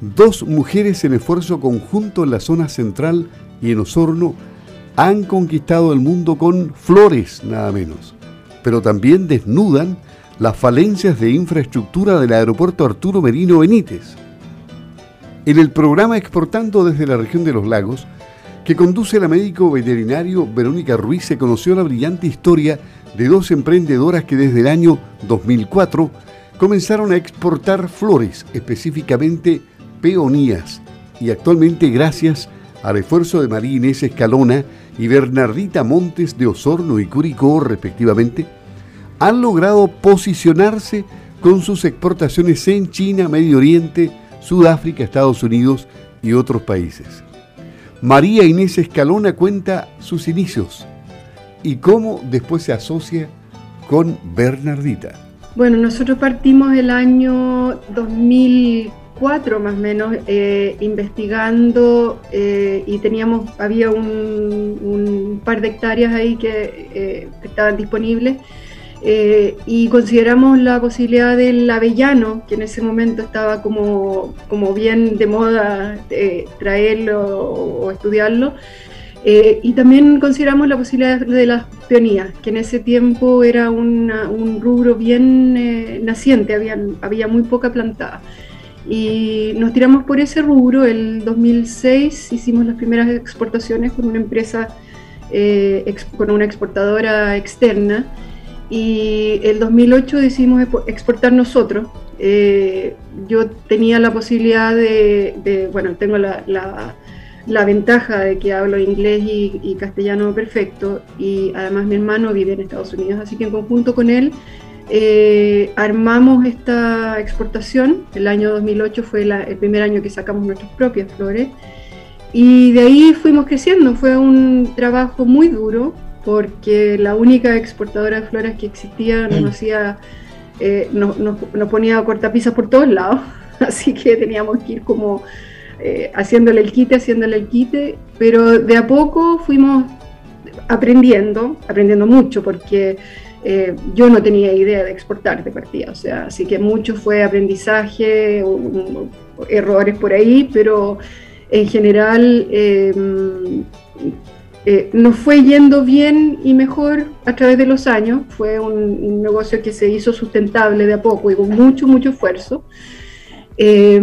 dos mujeres en esfuerzo conjunto en la zona central y en Osorno han conquistado el mundo con flores, nada menos, pero también desnudan las falencias de infraestructura del aeropuerto Arturo Merino Benítez. En el programa Exportando desde la región de los lagos, que conduce la médico veterinario Verónica Ruiz, se conoció la brillante historia de dos emprendedoras que desde el año 2004 comenzaron a exportar flores, específicamente peonías, y actualmente gracias al esfuerzo de María Inés Escalona y Bernardita Montes de Osorno y Curicó respectivamente, han logrado posicionarse con sus exportaciones en China, Medio Oriente, Sudáfrica, Estados Unidos y otros países. María Inés Escalona cuenta sus inicios y cómo después se asocia con Bernardita. Bueno, nosotros partimos el año 2004 más o menos eh, investigando eh, y teníamos, había un, par de hectáreas ahí que eh, estaban disponibles eh, y consideramos la posibilidad del avellano, que en ese momento estaba como, como bien de moda traerlo o, estudiarlo, y también consideramos la posibilidad de las peonías, que en ese tiempo era un rubro bien naciente, había, había muy poca plantada. Y nos tiramos por ese rubro, el 2006 hicimos las primeras exportaciones con una empresa, con una exportadora externa, y el 2008 decidimos exportar nosotros. Eh, yo tenía la posibilidad de, bueno, tengo la, la, ventaja de que hablo inglés y, castellano perfecto. Y además mi hermano vive en Estados Unidos, así que en conjunto con él eh, armamos esta exportación. El año 2008 fue el primer año que sacamos nuestras propias flores y de ahí fuimos creciendo. Fue un trabajo muy duro, porque la única exportadora de flores que existía nos hacía, eh, nos, ponía cortapisas por todos lados, así que teníamos que ir como eh, haciéndole el quite, haciéndole el quite, pero de a poco fuimos aprendiendo, aprendiendo mucho, porque eh, yo no tenía idea de exportar de partida, o sea, así que mucho fue aprendizaje, errores por ahí, pero en general eh, nos fue yendo bien y mejor a través de los años. Fue un, negocio que se hizo sustentable de a poco y con mucho, mucho esfuerzo. Eh,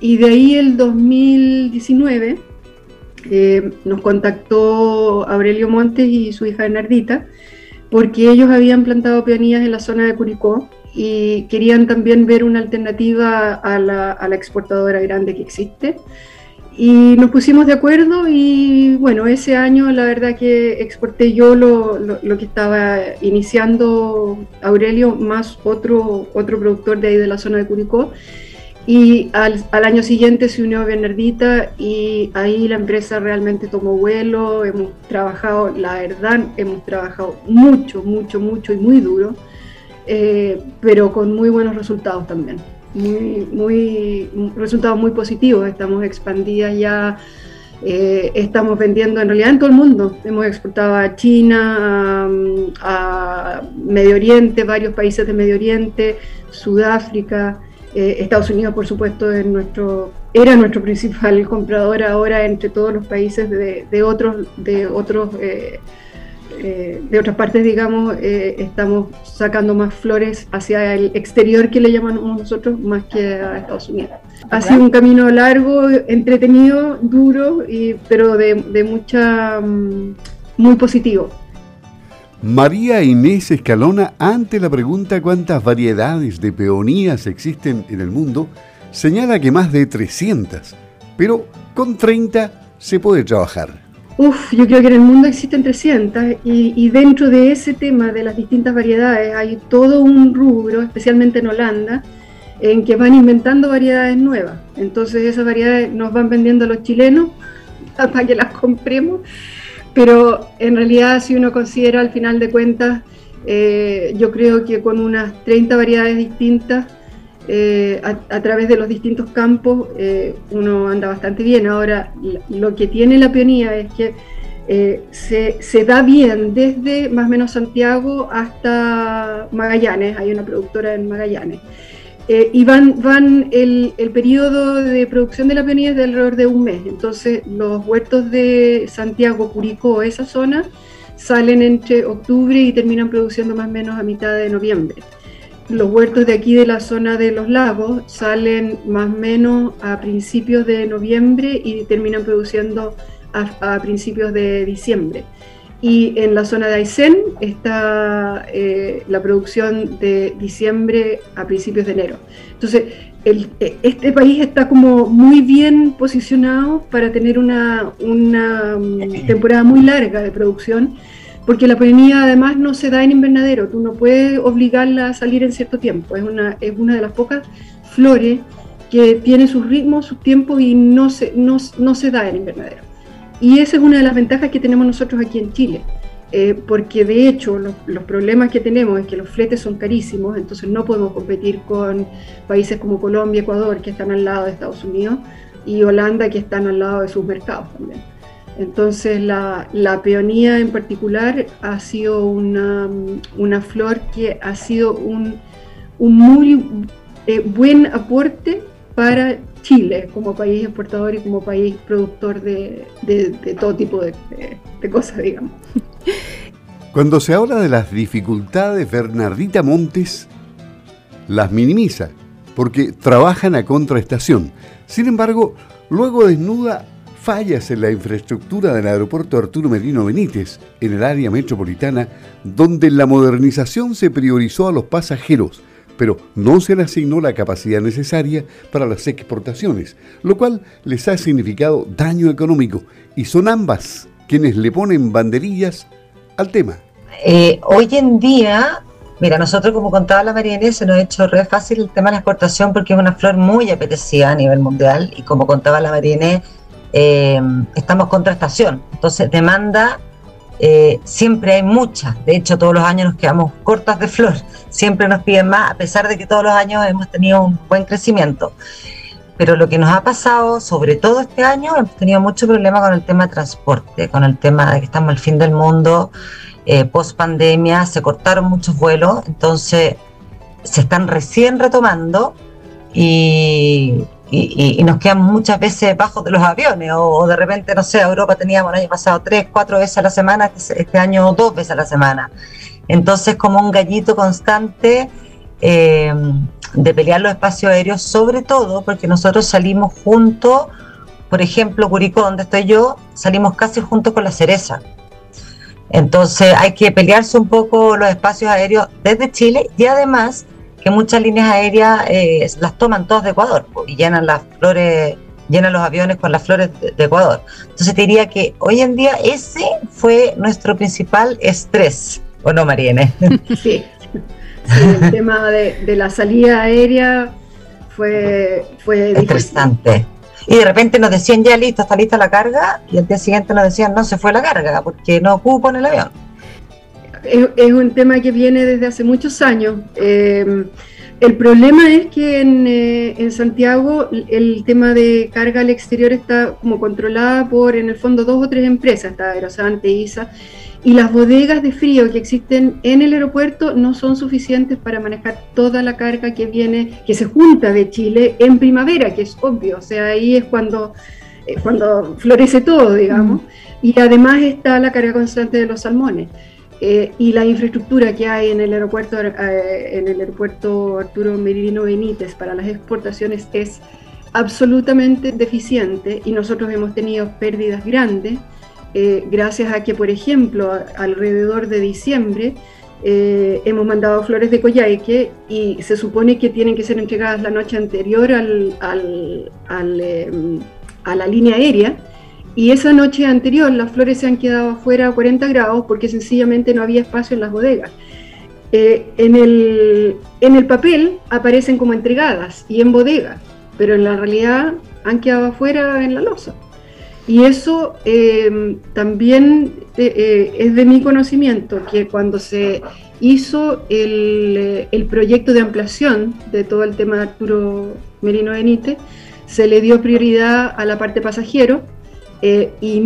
y de ahí el 2019 eh, nos contactó Aurelio Montes y su hija Bernardita, porque ellos habían plantado peonías en la zona de Curicó y querían también ver una alternativa a la, exportadora grande que existe. Y nos pusimos de acuerdo y bueno, ese año la verdad que exporté yo lo, lo, que estaba iniciando Aurelio más otro, otro productor de ahí de la zona de Curicó. Y al, al, año siguiente se unió Bernardita y ahí la empresa realmente tomó vuelo, hemos trabajado, la verdad, hemos trabajado mucho, mucho, mucho y muy duro, eh, pero con muy buenos resultados también muy, muy, resultados muy positivos. Estamos expandidas ya, eh, estamos vendiendo en realidad en todo el mundo. Hemos exportado a China, a, Medio Oriente, varios países de Medio Oriente, Sudáfrica, eh, Estados Unidos, por supuesto, es nuestro, era nuestro principal comprador ahora entre todos los países de, de otros, de otros eh, eh, de otras partes, digamos, eh, estamos sacando más flores hacia el exterior que le llamamos nosotros, más que a Estados Unidos. Ha sido un camino largo, entretenido, duro, y, pero de, de mucha, mm, muy positivo. María Inés Escalona, ante la pregunta cuántas variedades de peonías existen en el mundo, señala que más de 300, pero con 30 se puede trabajar. Uf, yo creo que en el mundo existen 300 y, y, dentro de ese tema de las distintas variedades hay todo un rubro, especialmente en Holanda, en que van inventando variedades nuevas. Entonces esas variedades nos van vendiendo los chilenos para que las compremos, pero en realidad si uno considera al final de cuentas, eh, yo creo que con unas 30 variedades distintas eh, a, través de los distintos campos eh, uno anda bastante bien. Ahora, lo que tiene la peonía es que eh, se, da bien desde más o menos Santiago hasta Magallanes, hay una productora en Magallanes. Eh, y van, van el, el, periodo de producción de la peonía es de alrededor de un mes. Entonces, los huertos de Santiago, Curicó, esa zona, salen entre octubre y terminan produciendo más o menos a mitad de noviembre. Los huertos de aquí de la zona de los lagos salen más o menos a principios de noviembre y terminan produciendo a, principios de diciembre. Y en la zona de Aysén está eh, la producción de diciembre a principios de enero. Entonces, este país está como muy bien posicionado para tener una, una mm, temporada muy larga de producción, porque la peonía además no se da en invernadero, tú no puedes obligarla a salir en cierto tiempo, es una, es una de las pocas flores que tiene sus ritmos, sus tiempos y no se, no, no se da en invernadero. Y esa es una de las ventajas que tenemos nosotros aquí en Chile, eh, porque de hecho los, problemas que tenemos es que los fletes son carísimos, entonces no podemos competir con países como Colombia, Ecuador, que están al lado de Estados Unidos, y Holanda, que están al lado de sus mercados también. Entonces la, peonía en particular ha sido una, una flor que ha sido un, un muy eh, buen aporte para Chile como país exportador y como país productor de, todo tipo de, cosas, digamos. Cuando se habla de las dificultades, Bernardita Montes las minimiza, porque trabajan a contraestación. Sin embargo, luego desnuda fallas en la infraestructura del aeropuerto Arturo Merino Benítez, en el área metropolitana, donde la modernización se priorizó a los pasajeros pero no se le asignó la capacidad necesaria para las exportaciones, lo cual les ha significado daño económico y son ambas quienes le ponen banderillas al tema. Eh, hoy en día, mira, nosotros como contaba la Marianne, se nos ha hecho re fácil el tema de la exportación porque es una flor muy apetecida a nivel mundial y como contaba la Marianne, eh, estamos contra estación, entonces demanda eh, siempre hay muchas, de hecho todos los años nos quedamos cortas de flor, siempre nos piden más, a pesar de que todos los años hemos tenido un buen crecimiento. Pero lo que nos ha pasado, sobre todo este año, hemos tenido mucho problema con el tema de transporte, con el tema de que estamos al fin del mundo, eh, post pandemia, se cortaron muchos vuelos, entonces se están recién retomando y, y, nos quedamos muchas veces bajos de los aviones o, de repente, no sé, Europa teníamos el año pasado tres, cuatro veces a la semana, este, este año dos veces a la semana. Entonces, como un gallito constante eh, de pelear los espacios aéreos, sobre todo porque nosotros salimos juntos, por ejemplo, Curicó, donde estoy yo, salimos casi juntos con la cereza. Entonces hay que pelearse un poco los espacios aéreos desde Chile y además que muchas líneas aéreas eh, las toman todas de Ecuador y llenan las flores, llenan los aviones con las flores de, Ecuador. Entonces te diría que hoy en día ese fue nuestro principal estrés, ¿o no, Mariene? Sí, el tema de, la salida aérea fue, fue estresante. Y de repente nos decían ya listo, está lista la carga, y al día siguiente nos decían no se fue la carga porque no cupo en el avión es, un tema que viene desde hace muchos años. Eh, el problema es que eh, en, Santiago el tema de carga al exterior está como controlada por, en el fondo, dos o tres empresas, está Aerosante, ISA, y las bodegas de frío que existen en el aeropuerto no son suficientes para manejar toda la carga que viene, que se junta de Chile en primavera, que es obvio, o sea, ahí es cuando, eh, cuando florece todo, digamos, y además está la carga constante de los salmones. Eh, y la infraestructura que hay en el aeropuerto, eh, en el aeropuerto Arturo Merino Benítez para las exportaciones es absolutamente deficiente y nosotros hemos tenido pérdidas grandes eh, gracias a que, por ejemplo, alrededor de diciembre hemos mandado flores de coyhaique y se supone que tienen que ser entregadas la noche anterior al, al, em, a la línea aérea y esa noche anterior las flores se han quedado afuera a 40 grados porque sencillamente no había espacio en las bodegas. Eh, en, el, en el papel aparecen como entregadas y en bodegas, pero en la realidad han quedado afuera en la losa. Y eso eh, también eh, es de mi conocimiento, que cuando se hizo el, el, proyecto de ampliación de todo el tema de Arturo Merino Benítez, se le dio prioridad a la parte pasajero, eh, y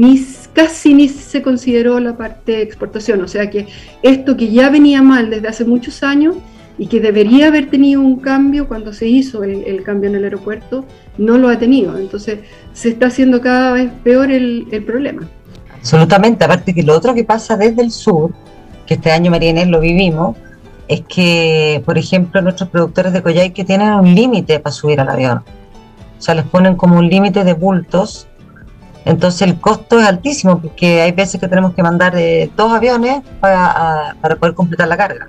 casi ni se consideró la parte de exportación. O sea que esto que ya venía mal desde hace muchos años y que debería haber tenido un cambio cuando se hizo el, cambio en el aeropuerto, no lo ha tenido. Entonces se está haciendo cada vez peor el, problema. Absolutamente, aparte que lo otro que pasa desde el sur, que este año María lo vivimos, es que, por ejemplo, nuestros productores de que tienen un límite para subir al avión. O sea, les ponen como un límite de bultos. Entonces el costo es altísimo porque hay veces que tenemos que mandar eh, dos aviones para, para poder completar la carga.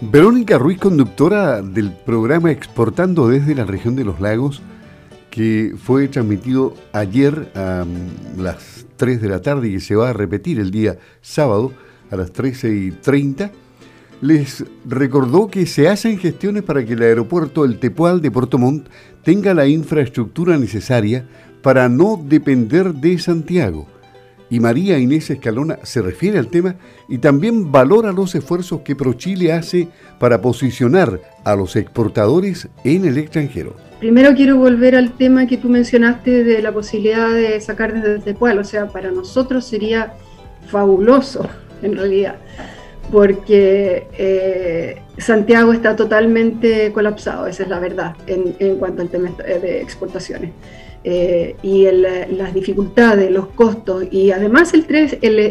Verónica Ruiz, conductora del programa Exportando desde la región de los lagos, que fue transmitido ayer a mm, las 3 de la tarde y que se va a repetir el día sábado a las 13 y 30, les recordó que se hacen gestiones para que el aeropuerto El Tepual de Puerto Montt tenga la infraestructura necesaria para no depender de Santiago. Y María Inés Escalona se refiere al tema y también valora los esfuerzos que ProChile hace para posicionar a los exportadores en el extranjero. Primero quiero volver al tema que tú mencionaste de la posibilidad de sacar desde el Tepual, o sea, para nosotros sería fabuloso en realidad, porque eh, Santiago está totalmente colapsado, esa es la verdad en, en cuanto al tema de exportaciones. Eh, y las dificultades, los costos y además el,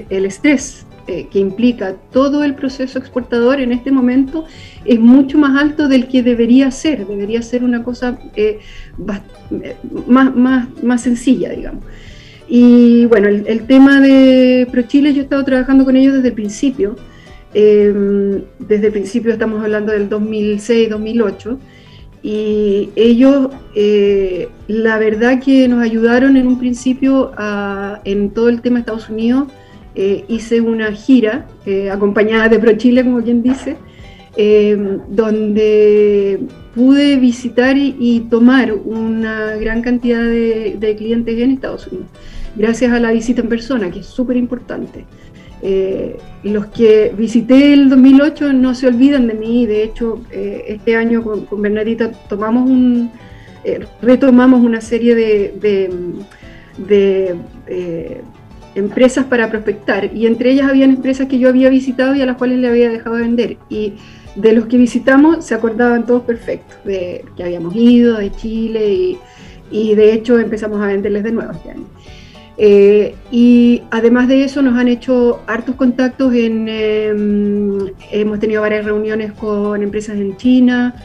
el, estrés eh, que implica todo el proceso exportador en este momento es mucho más alto del que debería ser, debería ser una cosa eh, más, más, más, sencilla, digamos. Y bueno, el, el, tema de ProChile yo he estado trabajando con ellos desde el principio, desde el principio estamos hablando del 2006-2008 y ellos, eh, la verdad que nos ayudaron en un principio en todo el tema de Estados Unidos. Eh, hice una gira eh, acompañada de ProChile, como quien dice, donde pude visitar y, tomar una gran cantidad de clientes en Estados Unidos, gracias a la visita en persona, que es súper importante. Eh, los que visité el 2008 no se olvidan de mí, de hecho eh, este año con, Bernadita eh, retomamos una serie de, empresas para prospectar. Y entre ellas habían empresas que yo había visitado y a las cuales le había dejado de vender. Y de los que visitamos se acordaban todos perfectos, de que habíamos ido, de Chile y de hecho empezamos a venderles de nuevo este año. Eh, y además de eso nos han hecho hartos contactos en, em, hemos tenido varias reuniones con empresas en China,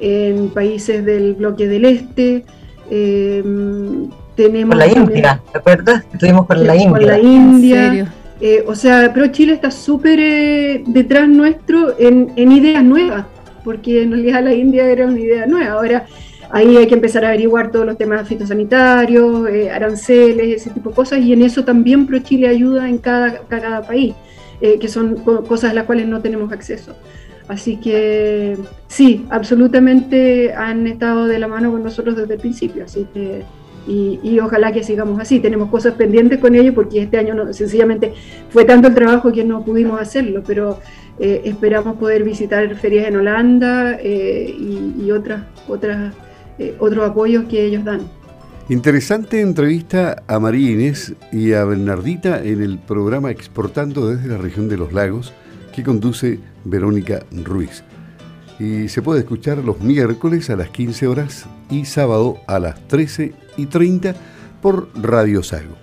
en países del bloque del este. Em, tenemos con la India, ¿te acuerdas? Estuvimos con la India. Con la India. Eh, o sea, pero Chile está súper eh, detrás nuestro en, en ideas nuevas, porque en realidad la India era una idea nueva. Ahora, Ahí hay que empezar a averiguar todos los temas fitosanitarios, eh, aranceles, ese tipo de cosas, y en eso también ProChile ayuda en cada, cada país, eh, que son cosas a las cuales no tenemos acceso. Así que sí, absolutamente han estado de la mano con nosotros desde el principio, así que y, ojalá que sigamos así. Tenemos cosas pendientes con ellos porque este año no, sencillamente fue tanto el trabajo que no pudimos hacerlo, pero eh, esperamos poder visitar ferias en Holanda y, y, otras otras eh, otros apoyos que ellos dan. Interesante entrevista a María Inés y a Bernardita en el programa Exportando desde la región de los lagos que conduce Verónica Ruiz. Y se puede escuchar los miércoles a las 15 horas y sábado a las 13 y 30 por Radio Sago.